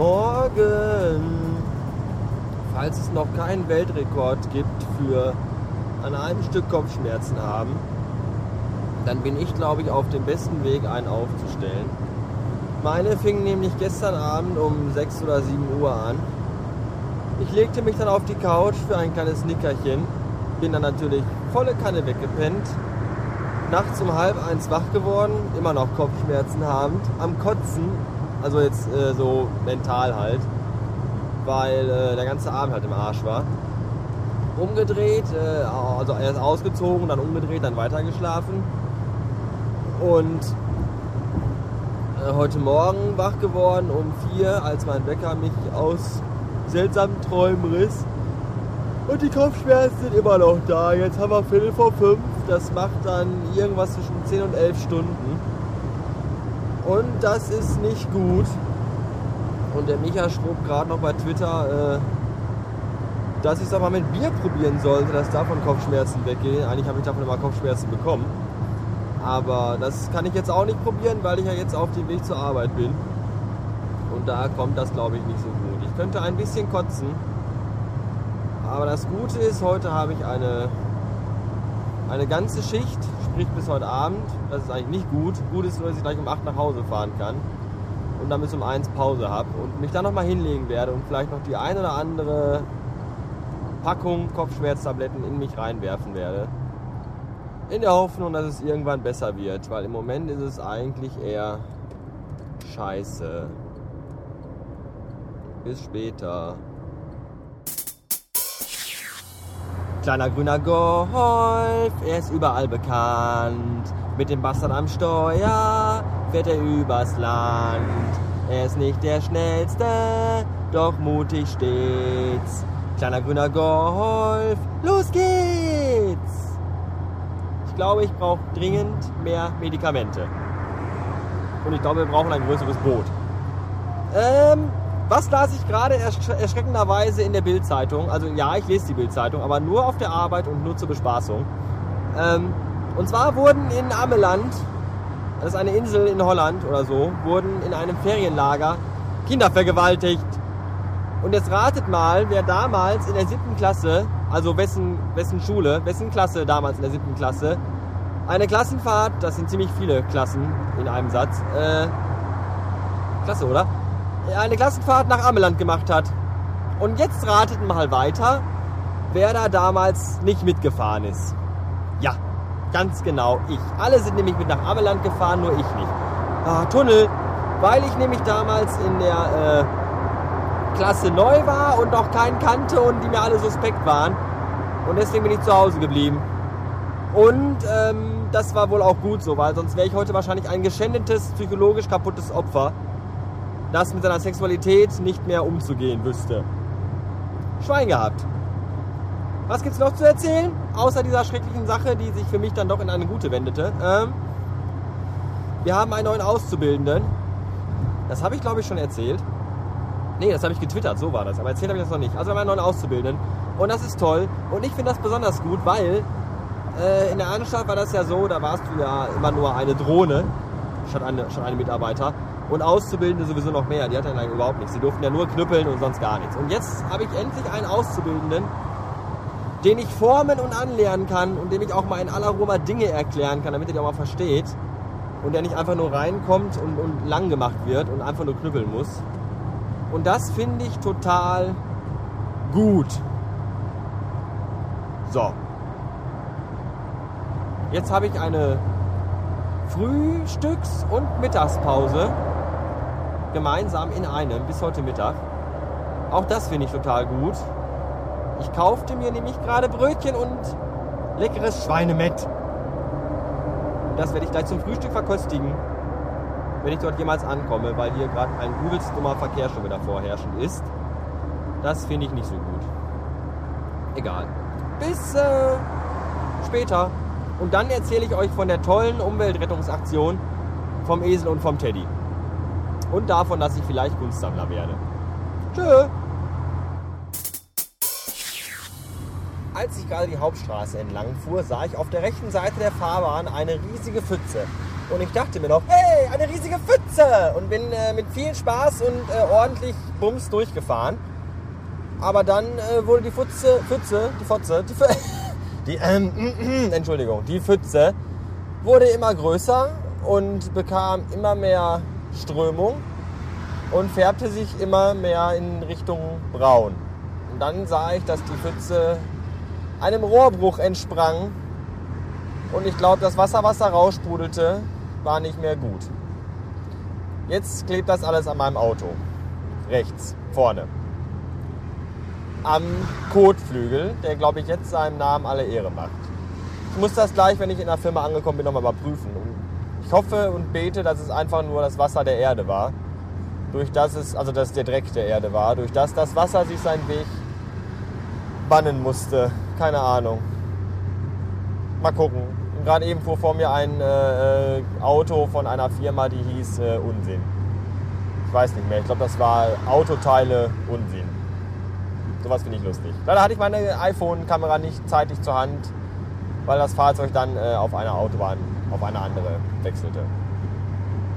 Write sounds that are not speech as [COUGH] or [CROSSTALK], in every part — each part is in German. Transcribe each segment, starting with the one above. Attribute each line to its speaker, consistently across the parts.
Speaker 1: Morgen. Falls es noch keinen Weltrekord gibt für an einem Stück Kopfschmerzen haben, dann bin ich, glaube ich, auf dem besten Weg, einen aufzustellen. Meine fing nämlich gestern Abend um 6 oder 7 Uhr an. Ich legte mich dann auf die Couch für ein kleines Nickerchen, bin dann natürlich volle Kanne weggepennt, nachts um halb eins wach geworden, immer noch Kopfschmerzen habend, am Kotzen, also jetzt äh, so mental halt, weil äh, der ganze Abend halt im Arsch war. Umgedreht, äh, also erst ausgezogen, dann umgedreht, dann weitergeschlafen. Und äh, heute Morgen wach geworden um vier, als mein Wecker mich aus seltsamen Träumen riss. Und die Kopfschmerzen sind immer noch da. Jetzt haben wir Viertel vor fünf. Das macht dann irgendwas zwischen 10 und 11 Stunden. Und das ist nicht gut. Und der Micha schrob gerade noch bei Twitter, äh, dass ich es aber mit Bier probieren sollte, dass davon Kopfschmerzen weggehen. Eigentlich habe ich davon immer Kopfschmerzen bekommen. Aber das kann ich jetzt auch nicht probieren, weil ich ja jetzt auf dem Weg zur Arbeit bin. Und da kommt das, glaube ich, nicht so gut. Ich könnte ein bisschen kotzen. Aber das Gute ist, heute habe ich eine, eine ganze Schicht, sprich bis heute Abend. Das ist eigentlich nicht gut. Gut ist nur, dass ich gleich um 8 nach Hause fahren kann. Und dann bis um 1 Pause habe. Und mich dann nochmal hinlegen werde und vielleicht noch die ein oder andere Packung Kopfschmerztabletten in mich reinwerfen werde. In der Hoffnung, dass es irgendwann besser wird, weil im Moment ist es eigentlich eher scheiße. Bis später. Kleiner grüner Golf, er ist überall bekannt. Mit dem Bastard am Steuer fährt er übers Land. Er ist nicht der schnellste, doch mutig stets. Kleiner grüner Golf, los geht's! Ich glaube, ich brauche dringend mehr Medikamente. Und ich glaube, wir brauchen ein größeres Boot. Ähm, was las ich gerade ersch erschreckenderweise in der Bildzeitung? Also ja, ich lese die Bildzeitung, aber nur auf der Arbeit und nur zur Bespaßung. Ähm, und zwar wurden in Ameland, das ist eine Insel in Holland oder so, wurden in einem Ferienlager Kinder vergewaltigt. Und jetzt ratet mal, wer damals in der siebten Klasse, also wessen, wessen Schule, wessen Klasse damals in der siebten Klasse, eine Klassenfahrt, das sind ziemlich viele Klassen in einem Satz, äh, Klasse, oder? Eine Klassenfahrt nach Ameland gemacht hat. Und jetzt ratet mal weiter, wer da damals nicht mitgefahren ist. Ja, ganz genau, ich. Alle sind nämlich mit nach Ameland gefahren, nur ich nicht. Ah, Tunnel, weil ich nämlich damals in der, äh, Klasse neu war und noch keinen kannte und die mir alle suspekt waren. Und deswegen bin ich zu Hause geblieben. Und ähm, das war wohl auch gut so, weil sonst wäre ich heute wahrscheinlich ein geschändetes, psychologisch kaputtes Opfer, das mit seiner Sexualität nicht mehr umzugehen wüsste. Schwein gehabt. Was gibt's noch zu erzählen? Außer dieser schrecklichen Sache, die sich für mich dann doch in eine gute wendete. Ähm, wir haben einen neuen Auszubildenden. Das habe ich, glaube ich, schon erzählt. Nee, das habe ich getwittert, so war das. Aber erzählt habe ich das noch nicht. Also wir haben einen neuen Auszubildenden. Und das ist toll. Und ich finde das besonders gut, weil äh, in der Anstalt war das ja so, da warst du ja immer nur eine Drohne statt eine, statt eine Mitarbeiter. Und Auszubildende sowieso noch mehr. Die hatten ja überhaupt nichts. Die durften ja nur knüppeln und sonst gar nichts. Und jetzt habe ich endlich einen Auszubildenden, den ich formen und anlernen kann und dem ich auch mal in aller Ruhe Dinge erklären kann, damit er die auch mal versteht. Und der nicht einfach nur reinkommt und, und lang gemacht wird und einfach nur knüppeln muss. Und das finde ich total gut. So. Jetzt habe ich eine Frühstücks- und Mittagspause gemeinsam in einem bis heute Mittag. Auch das finde ich total gut. Ich kaufte mir nämlich gerade Brötchen und leckeres Schweinemett. Das werde ich gleich zum Frühstück verköstigen, wenn ich dort jemals ankomme, weil hier gerade ein übelst dummer Verkehr schon wieder vorherrschend ist. Das finde ich nicht so gut. Egal. Bis äh, später. Und dann erzähle ich euch von der tollen Umweltrettungsaktion vom Esel und vom Teddy. Und davon, dass ich vielleicht Kunstsammler werde. Tschö. Als ich gerade die Hauptstraße entlang fuhr, sah ich auf der rechten Seite der Fahrbahn eine riesige Pfütze. Und ich dachte mir noch, hey, eine riesige Pfütze und bin äh, mit viel Spaß und äh, ordentlich Bums durchgefahren. Aber dann äh, wurde die Pfütze, Pfütze, die Fotze, die, Pfütze, [LAUGHS] die ähm, [CLEARS THROAT] Entschuldigung, die Pfütze wurde immer größer und bekam immer mehr Strömung und färbte sich immer mehr in Richtung braun. Und dann sah ich, dass die Pfütze einem Rohrbruch entsprang und ich glaube, das Wasser, was da raussprudelte, war nicht mehr gut. Jetzt klebt das alles an meinem Auto. Rechts, vorne. Am Kotflügel, der glaube ich jetzt seinem Namen alle Ehre macht. Ich muss das gleich, wenn ich in der Firma angekommen bin, nochmal überprüfen. Ich hoffe und bete, dass es einfach nur das Wasser der Erde war. Durch das es, also dass der Dreck der Erde war. Durch das das Wasser sich seinen Weg bannen musste. Keine Ahnung. Mal gucken gerade eben fuhr vor mir ein äh, äh, Auto von einer Firma, die hieß äh, Unsinn. Ich weiß nicht mehr. Ich glaube, das war Autoteile Unsinn. Sowas finde ich lustig. Leider hatte ich meine iPhone-Kamera nicht zeitig zur Hand, weil das Fahrzeug dann äh, auf einer Autobahn auf eine andere wechselte.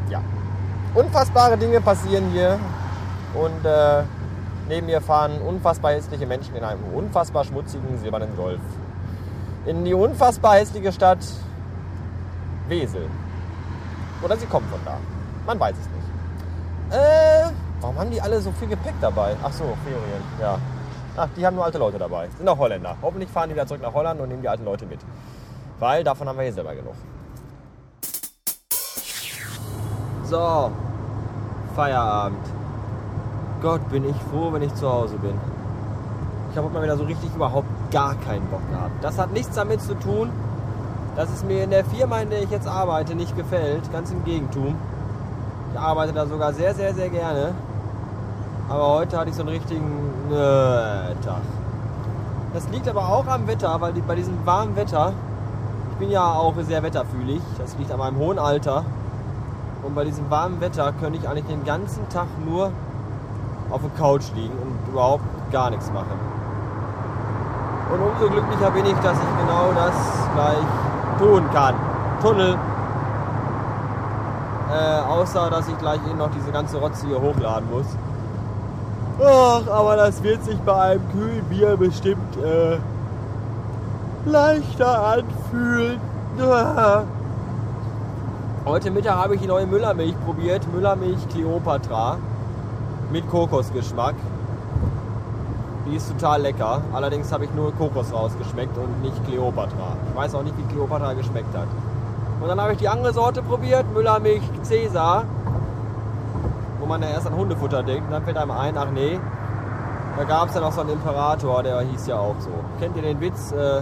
Speaker 1: Ja. Unfassbare Dinge passieren hier und äh, neben mir fahren unfassbar hässliche Menschen in einem unfassbar schmutzigen silbernen Golf in die unfassbar hässliche Stadt Wesel. Oder sie kommt von da. Man weiß es nicht. Äh, warum haben die alle so viel Gepäck dabei? Ach so, Ferien, ja. Ach, die haben nur alte Leute dabei. Sind auch Holländer. Hoffentlich fahren die wieder zurück nach Holland und nehmen die alten Leute mit. Weil davon haben wir hier selber genug. So, Feierabend. Gott, bin ich froh, wenn ich zu Hause bin. Ich habe mal wieder so richtig überhaupt gar keinen Bock gehabt. Das hat nichts damit zu tun, dass es mir in der Firma, in der ich jetzt arbeite, nicht gefällt. Ganz im Gegentum. Ich arbeite da sogar sehr, sehr, sehr gerne. Aber heute hatte ich so einen richtigen Tag. Das liegt aber auch am Wetter, weil bei diesem warmen Wetter, ich bin ja auch sehr wetterfühlig, das liegt an meinem hohen Alter. Und bei diesem warmen Wetter könnte ich eigentlich den ganzen Tag nur auf der Couch liegen und überhaupt gar nichts machen. Und umso glücklicher bin ich, dass ich genau das gleich tun kann. Tunnel. Äh, außer, dass ich gleich eben noch diese ganze Rotze hier hochladen muss. Ach, aber das wird sich bei einem kühlen Bier bestimmt äh, leichter anfühlen. Heute Mittag habe ich die neue Müllermilch probiert. Müllermilch Cleopatra mit Kokosgeschmack. Die ist total lecker. Allerdings habe ich nur Kokos rausgeschmeckt und nicht Kleopatra. Ich weiß auch nicht, wie Kleopatra geschmeckt hat. Und dann habe ich die andere Sorte probiert, Müllermilch Cäsar. Wo man ja erst an Hundefutter denkt. Und dann fällt einem ein, ach nee, da gab es ja noch so einen Imperator, der hieß ja auch so. Kennt ihr den Witz? Äh,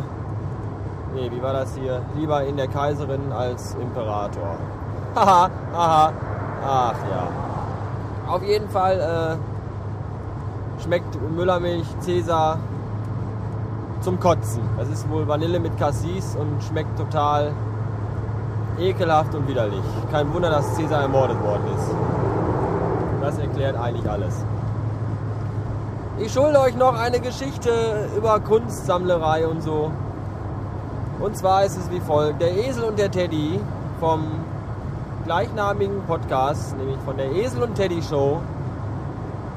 Speaker 1: nee, wie war das hier? Lieber in der Kaiserin als Imperator. Haha, haha. Ach ja. Auf jeden Fall äh, schmeckt Müllermilch Cäsar zum Kotzen. Das ist wohl Vanille mit Cassis und schmeckt total ekelhaft und widerlich. Kein Wunder, dass Cäsar ermordet worden ist. Das erklärt eigentlich alles. Ich schulde euch noch eine Geschichte über Kunstsammlerei und so. Und zwar ist es wie folgt. Der Esel und der Teddy vom gleichnamigen Podcast, nämlich von der Esel und Teddy Show,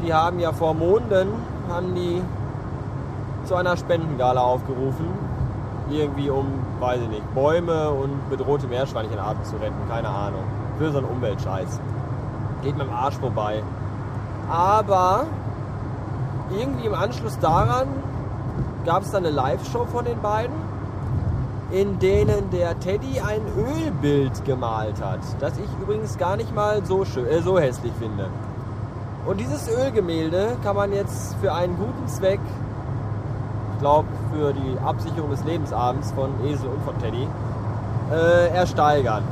Speaker 1: die haben ja vor Monden haben die zu einer Spendengala aufgerufen. Irgendwie um, weiß ich nicht, Bäume und bedrohte Meerschweinchenarten zu retten, keine Ahnung. Für so einen Umweltscheiß. Geht mit dem Arsch vorbei. Aber irgendwie im Anschluss daran gab es dann eine Live-Show von den beiden, in denen der Teddy ein Ölbild gemalt hat, das ich übrigens gar nicht mal so, schön, äh, so hässlich finde. Und dieses Ölgemälde kann man jetzt für einen guten Zweck, ich glaube für die Absicherung des Lebensabends von Esel und von Teddy, äh, ersteigern.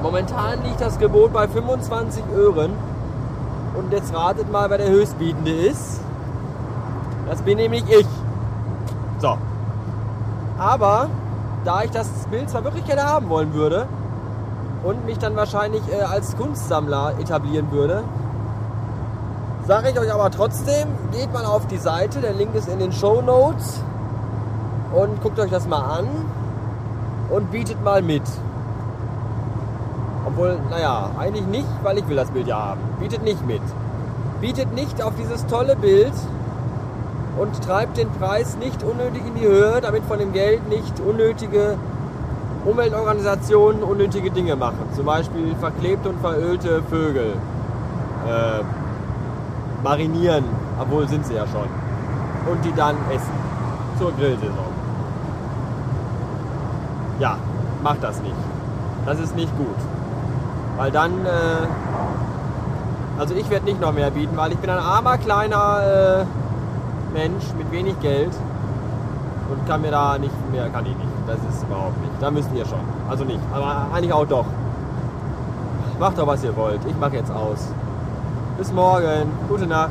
Speaker 1: Momentan liegt das Gebot bei 25 Öhren. Und jetzt ratet mal, wer der Höchstbietende ist. Das bin nämlich ich. So. Aber da ich das Bild zwar wirklich gerne haben wollen würde und mich dann wahrscheinlich äh, als Kunstsammler etablieren würde, Sage ich euch aber trotzdem, geht mal auf die Seite, der Link ist in den Show Notes und guckt euch das mal an und bietet mal mit. Obwohl, naja, eigentlich nicht, weil ich will das Bild ja haben. Bietet nicht mit. Bietet nicht auf dieses tolle Bild und treibt den Preis nicht unnötig in die Höhe, damit von dem Geld nicht unnötige Umweltorganisationen unnötige Dinge machen. Zum Beispiel verklebte und verölte Vögel. Äh, marinieren, obwohl sind sie ja schon. Und die dann essen. Zur Grillsaison. Ja, macht das nicht. Das ist nicht gut. Weil dann, äh, also ich werde nicht noch mehr bieten, weil ich bin ein armer kleiner äh, Mensch mit wenig Geld und kann mir da nicht mehr, kann ich nicht. Das ist überhaupt nicht. Da müsst ihr schon. Also nicht. Aber eigentlich auch doch. Macht doch, was ihr wollt. Ich mache jetzt aus. Bis morgen. Gute Nacht.